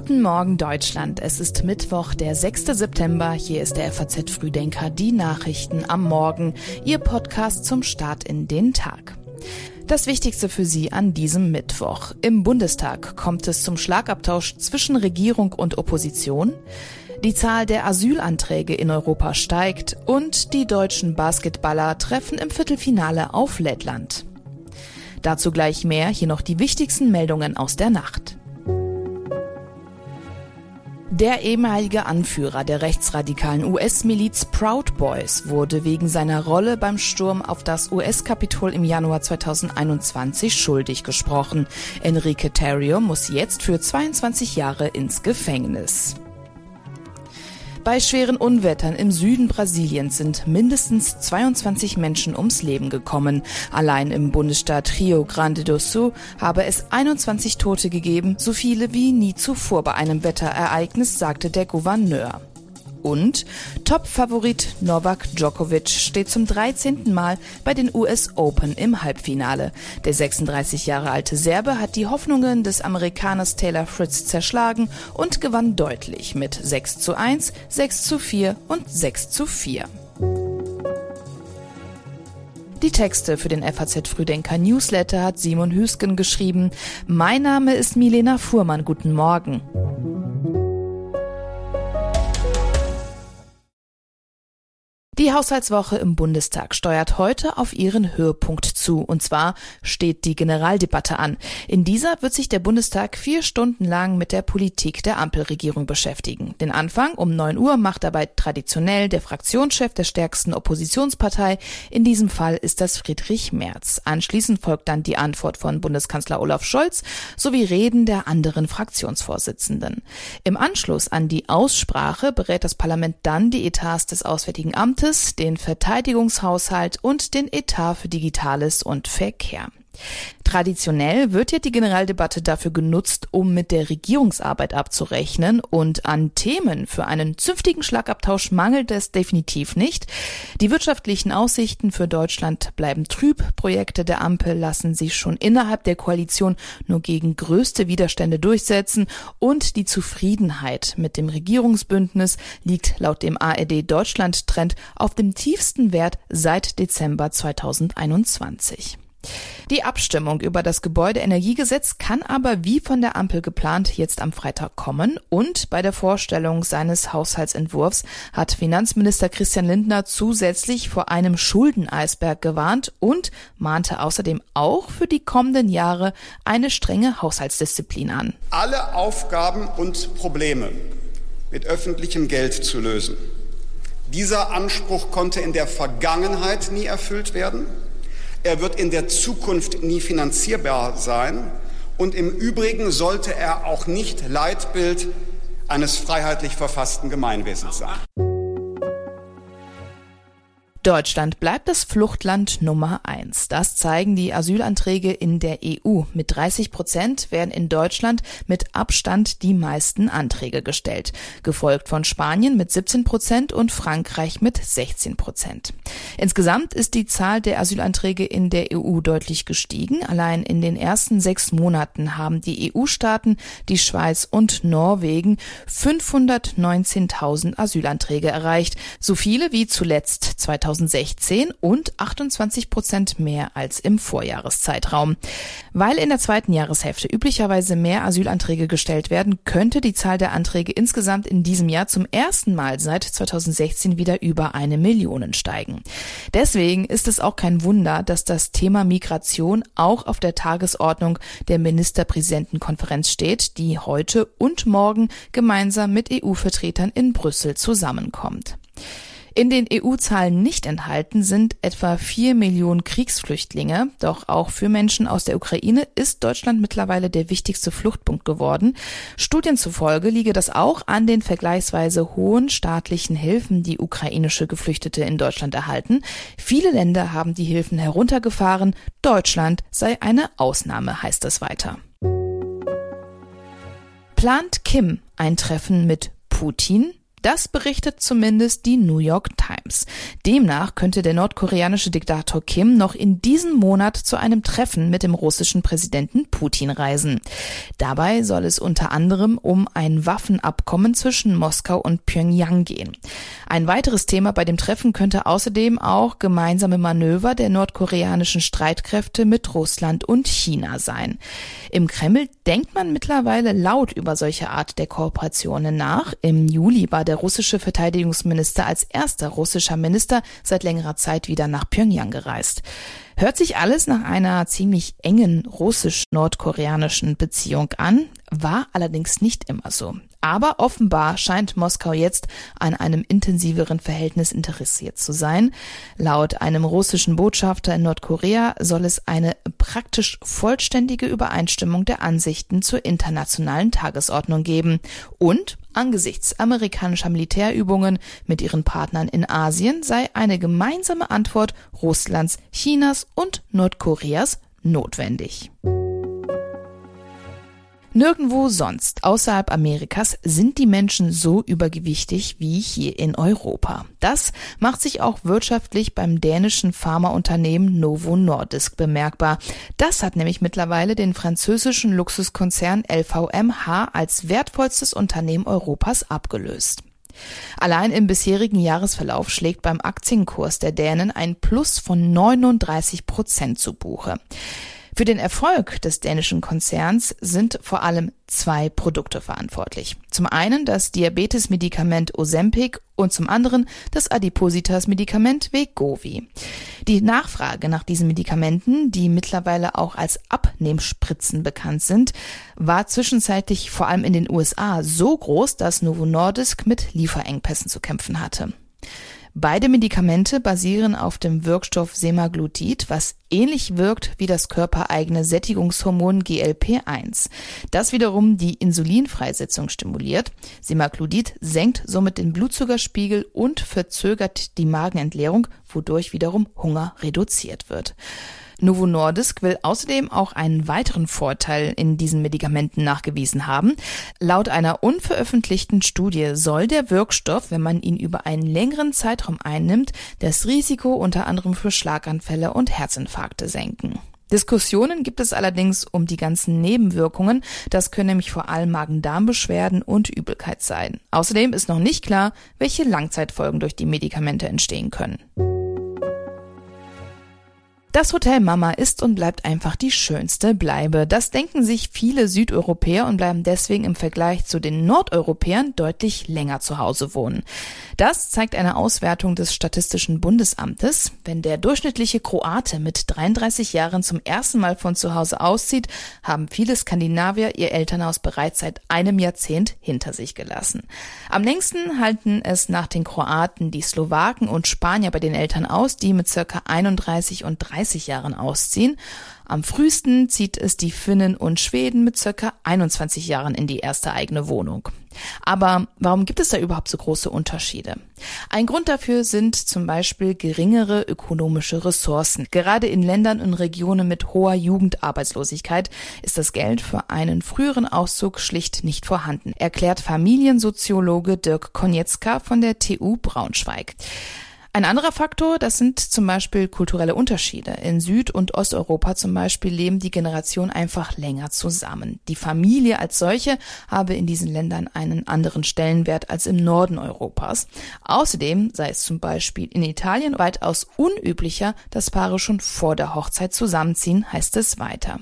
Guten Morgen Deutschland. Es ist Mittwoch, der 6. September. Hier ist der FAZ Frühdenker, die Nachrichten am Morgen, Ihr Podcast zum Start in den Tag. Das Wichtigste für Sie an diesem Mittwoch. Im Bundestag kommt es zum Schlagabtausch zwischen Regierung und Opposition. Die Zahl der Asylanträge in Europa steigt und die deutschen Basketballer treffen im Viertelfinale auf Lettland. Dazu gleich mehr, hier noch die wichtigsten Meldungen aus der Nacht. Der ehemalige Anführer der rechtsradikalen US-Miliz Proud Boys wurde wegen seiner Rolle beim Sturm auf das US-Kapitol im Januar 2021 schuldig gesprochen. Enrique Terrio muss jetzt für 22 Jahre ins Gefängnis. Bei schweren Unwettern im Süden Brasiliens sind mindestens 22 Menschen ums Leben gekommen. Allein im Bundesstaat Rio Grande do Sul habe es 21 Tote gegeben, so viele wie nie zuvor bei einem Wetterereignis, sagte der Gouverneur. Und Top-Favorit Novak Djokovic steht zum 13. Mal bei den US Open im Halbfinale. Der 36 Jahre alte Serbe hat die Hoffnungen des Amerikaners Taylor Fritz zerschlagen und gewann deutlich mit 6 zu 1, 6 zu 4 und 6 zu 4. Die Texte für den FAZ Früdenker Newsletter hat Simon Hüsken geschrieben. Mein Name ist Milena Fuhrmann. Guten Morgen. Die Haushaltswoche im Bundestag steuert heute auf ihren Höhepunkt zu. Und zwar steht die Generaldebatte an. In dieser wird sich der Bundestag vier Stunden lang mit der Politik der Ampelregierung beschäftigen. Den Anfang um neun Uhr macht dabei traditionell der Fraktionschef der stärksten Oppositionspartei. In diesem Fall ist das Friedrich Merz. Anschließend folgt dann die Antwort von Bundeskanzler Olaf Scholz sowie Reden der anderen Fraktionsvorsitzenden. Im Anschluss an die Aussprache berät das Parlament dann die Etats des Auswärtigen Amtes Staates, den Verteidigungshaushalt und den Etat für Digitales und Verkehr. Traditionell wird ja die Generaldebatte dafür genutzt, um mit der Regierungsarbeit abzurechnen und an Themen für einen zünftigen Schlagabtausch mangelt es definitiv nicht. Die wirtschaftlichen Aussichten für Deutschland bleiben trüb. Projekte der Ampel lassen sich schon innerhalb der Koalition nur gegen größte Widerstände durchsetzen und die Zufriedenheit mit dem Regierungsbündnis liegt laut dem ARD Deutschland Trend auf dem tiefsten Wert seit Dezember 2021. Die Abstimmung über das Gebäudeenergiegesetz kann aber wie von der Ampel geplant jetzt am Freitag kommen und bei der Vorstellung seines Haushaltsentwurfs hat Finanzminister Christian Lindner zusätzlich vor einem Schuldeneisberg gewarnt und mahnte außerdem auch für die kommenden Jahre eine strenge Haushaltsdisziplin an. Alle Aufgaben und Probleme mit öffentlichem Geld zu lösen. Dieser Anspruch konnte in der Vergangenheit nie erfüllt werden. Er wird in der Zukunft nie finanzierbar sein. Und im Übrigen sollte er auch nicht Leitbild eines freiheitlich verfassten Gemeinwesens sein. Deutschland bleibt das Fluchtland Nummer eins. Das zeigen die Asylanträge in der EU. Mit 30 Prozent werden in Deutschland mit Abstand die meisten Anträge gestellt, gefolgt von Spanien mit 17 Prozent und Frankreich mit 16 Prozent. Insgesamt ist die Zahl der Asylanträge in der EU deutlich gestiegen. Allein in den ersten sechs Monaten haben die EU-Staaten, die Schweiz und Norwegen 519.000 Asylanträge erreicht, so viele wie zuletzt 2000 2016 und 28 Prozent mehr als im Vorjahreszeitraum. Weil in der zweiten Jahreshälfte üblicherweise mehr Asylanträge gestellt werden, könnte die Zahl der Anträge insgesamt in diesem Jahr zum ersten Mal seit 2016 wieder über eine Million steigen. Deswegen ist es auch kein Wunder, dass das Thema Migration auch auf der Tagesordnung der Ministerpräsidentenkonferenz steht, die heute und morgen gemeinsam mit EU-Vertretern in Brüssel zusammenkommt. In den EU-Zahlen nicht enthalten sind etwa vier Millionen Kriegsflüchtlinge. Doch auch für Menschen aus der Ukraine ist Deutschland mittlerweile der wichtigste Fluchtpunkt geworden. Studien zufolge liege das auch an den vergleichsweise hohen staatlichen Hilfen, die ukrainische Geflüchtete in Deutschland erhalten. Viele Länder haben die Hilfen heruntergefahren. Deutschland sei eine Ausnahme, heißt es weiter. Plant Kim ein Treffen mit Putin? Das berichtet zumindest die New York Times. Demnach könnte der nordkoreanische Diktator Kim noch in diesem Monat zu einem Treffen mit dem russischen Präsidenten Putin reisen. Dabei soll es unter anderem um ein Waffenabkommen zwischen Moskau und Pyongyang gehen. Ein weiteres Thema bei dem Treffen könnte außerdem auch gemeinsame Manöver der nordkoreanischen Streitkräfte mit Russland und China sein. Im Kreml denkt man mittlerweile laut über solche Art der Kooperationen nach. Im Juli war der russische Verteidigungsminister als erster russischer Minister seit längerer Zeit wieder nach Pyongyang gereist. Hört sich alles nach einer ziemlich engen russisch-nordkoreanischen Beziehung an, war allerdings nicht immer so. Aber offenbar scheint Moskau jetzt an einem intensiveren Verhältnis interessiert zu sein. Laut einem russischen Botschafter in Nordkorea soll es eine praktisch vollständige Übereinstimmung der Ansichten zur internationalen Tagesordnung geben. Und angesichts amerikanischer Militärübungen mit ihren Partnern in Asien sei eine gemeinsame Antwort Russlands, Chinas und Nordkoreas notwendig. Nirgendwo sonst außerhalb Amerikas sind die Menschen so übergewichtig wie hier in Europa. Das macht sich auch wirtschaftlich beim dänischen Pharmaunternehmen Novo Nordisk bemerkbar. Das hat nämlich mittlerweile den französischen Luxuskonzern LVMH als wertvollstes Unternehmen Europas abgelöst. Allein im bisherigen Jahresverlauf schlägt beim Aktienkurs der Dänen ein Plus von 39 Prozent zu Buche. Für den Erfolg des dänischen Konzerns sind vor allem zwei Produkte verantwortlich. Zum einen das Diabetesmedikament Ozempic und zum anderen das Adipositas-Medikament Wegovy. Die Nachfrage nach diesen Medikamenten, die mittlerweile auch als Abnehmspritzen bekannt sind, war zwischenzeitlich vor allem in den USA so groß, dass Novo Nordisk mit Lieferengpässen zu kämpfen hatte. Beide Medikamente basieren auf dem Wirkstoff Semaglutid, was ähnlich wirkt wie das körpereigene Sättigungshormon GLP-1. Das wiederum die Insulinfreisetzung stimuliert. Semaglutid senkt somit den Blutzuckerspiegel und verzögert die Magenentleerung, wodurch wiederum Hunger reduziert wird. Novo Nordisk will außerdem auch einen weiteren Vorteil in diesen Medikamenten nachgewiesen haben. Laut einer unveröffentlichten Studie soll der Wirkstoff, wenn man ihn über einen längeren Zeitraum einnimmt, das Risiko unter anderem für Schlaganfälle und Herzinfarkte senken. Diskussionen gibt es allerdings um die ganzen Nebenwirkungen. Das können nämlich vor allem Magen-Darm-Beschwerden und Übelkeit sein. Außerdem ist noch nicht klar, welche Langzeitfolgen durch die Medikamente entstehen können. Das Hotel Mama ist und bleibt einfach die schönste Bleibe. Das denken sich viele Südeuropäer und bleiben deswegen im Vergleich zu den Nordeuropäern deutlich länger zu Hause wohnen. Das zeigt eine Auswertung des Statistischen Bundesamtes. Wenn der durchschnittliche Kroate mit 33 Jahren zum ersten Mal von zu Hause auszieht, haben viele Skandinavier ihr Elternhaus bereits seit einem Jahrzehnt hinter sich gelassen. Am längsten halten es nach den Kroaten die Slowaken und Spanier bei den Eltern aus, die mit circa 31 und 30 Jahren ausziehen. Am frühesten zieht es die Finnen und Schweden mit circa 21 Jahren in die erste eigene Wohnung. Aber warum gibt es da überhaupt so große Unterschiede? Ein Grund dafür sind zum Beispiel geringere ökonomische Ressourcen. Gerade in Ländern und Regionen mit hoher Jugendarbeitslosigkeit ist das Geld für einen früheren Auszug schlicht nicht vorhanden, erklärt Familiensoziologe Dirk Konietzka von der TU Braunschweig. Ein anderer Faktor, das sind zum Beispiel kulturelle Unterschiede. In Süd- und Osteuropa zum Beispiel leben die Generationen einfach länger zusammen. Die Familie als solche habe in diesen Ländern einen anderen Stellenwert als im Norden Europas. Außerdem sei es zum Beispiel in Italien weitaus unüblicher, dass Paare schon vor der Hochzeit zusammenziehen, heißt es weiter.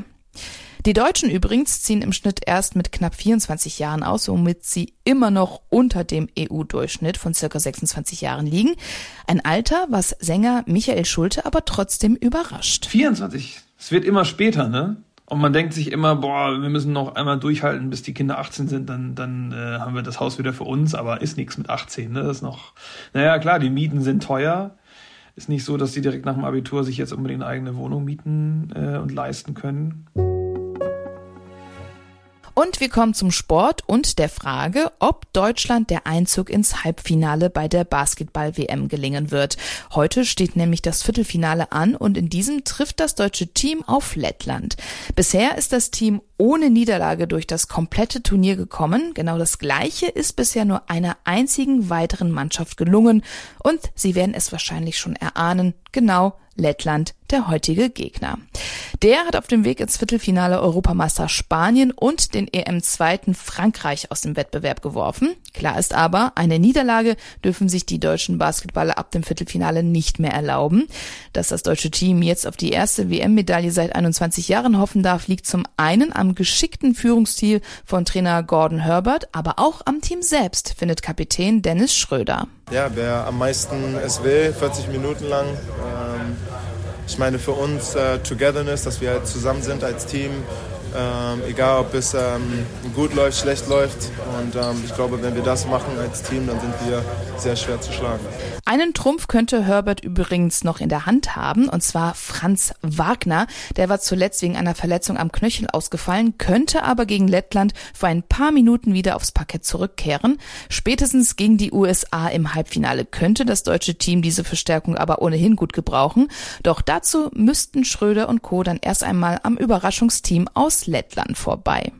Die Deutschen übrigens ziehen im Schnitt erst mit knapp 24 Jahren aus, womit sie immer noch unter dem EU-Durchschnitt von circa 26 Jahren liegen. Ein Alter, was Sänger Michael Schulte aber trotzdem überrascht. 24. Es wird immer später, ne? Und man denkt sich immer, boah, wir müssen noch einmal durchhalten, bis die Kinder 18 sind, dann, dann äh, haben wir das Haus wieder für uns, aber ist nichts mit 18, ne? Das ist noch, naja, klar, die Mieten sind teuer. Ist nicht so, dass die direkt nach dem Abitur sich jetzt unbedingt eine eigene Wohnung mieten äh, und leisten können. Und wir kommen zum Sport und der Frage, ob Deutschland der Einzug ins Halbfinale bei der Basketball-WM gelingen wird. Heute steht nämlich das Viertelfinale an und in diesem trifft das deutsche Team auf Lettland. Bisher ist das Team ohne Niederlage durch das komplette Turnier gekommen. Genau das Gleiche ist bisher nur einer einzigen weiteren Mannschaft gelungen und Sie werden es wahrscheinlich schon erahnen, genau Lettland der heutige Gegner. Der hat auf dem Weg ins Viertelfinale Europameister Spanien und den EM-Zweiten Frankreich aus dem Wettbewerb geworfen. Klar ist aber, eine Niederlage dürfen sich die deutschen Basketballer ab dem Viertelfinale nicht mehr erlauben. Dass das deutsche Team jetzt auf die erste WM-Medaille seit 21 Jahren hoffen darf, liegt zum einen am geschickten Führungsstil von Trainer Gordon Herbert, aber auch am Team selbst, findet Kapitän Dennis Schröder. Ja, wer am meisten es will, 40 Minuten lang. Ich meine, für uns äh, Togetherness, dass wir halt zusammen sind als Team, ähm, egal ob es ähm, gut läuft, schlecht läuft. Und ähm, ich glaube, wenn wir das machen als Team, dann sind wir sehr schwer zu schlagen. Einen Trumpf könnte Herbert übrigens noch in der Hand haben, und zwar Franz Wagner. Der war zuletzt wegen einer Verletzung am Knöchel ausgefallen, könnte aber gegen Lettland für ein paar Minuten wieder aufs Parkett zurückkehren. Spätestens gegen die USA im Halbfinale könnte das deutsche Team diese Verstärkung aber ohnehin gut gebrauchen. Doch dazu müssten Schröder und Co. dann erst einmal am Überraschungsteam aus Lettland vorbei.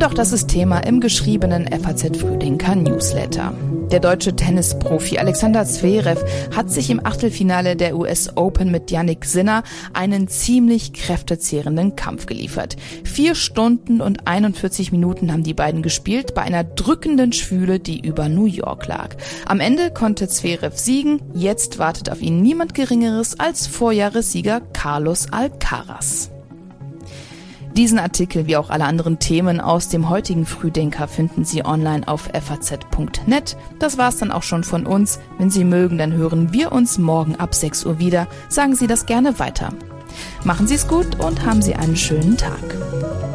Und auch das ist Thema im geschriebenen FAZ Frühdenker Newsletter. Der deutsche Tennisprofi Alexander Zverev hat sich im Achtelfinale der US Open mit Yannick Sinner einen ziemlich kräftezehrenden Kampf geliefert. Vier Stunden und 41 Minuten haben die beiden gespielt bei einer drückenden Schwüle, die über New York lag. Am Ende konnte Zverev siegen. Jetzt wartet auf ihn niemand Geringeres als Vorjahressieger Carlos Alcaraz. Diesen Artikel wie auch alle anderen Themen aus dem heutigen Frühdenker finden Sie online auf faz.net. Das war's dann auch schon von uns. Wenn Sie mögen, dann hören wir uns morgen ab 6 Uhr wieder. Sagen Sie das gerne weiter. Machen Sie es gut und haben Sie einen schönen Tag.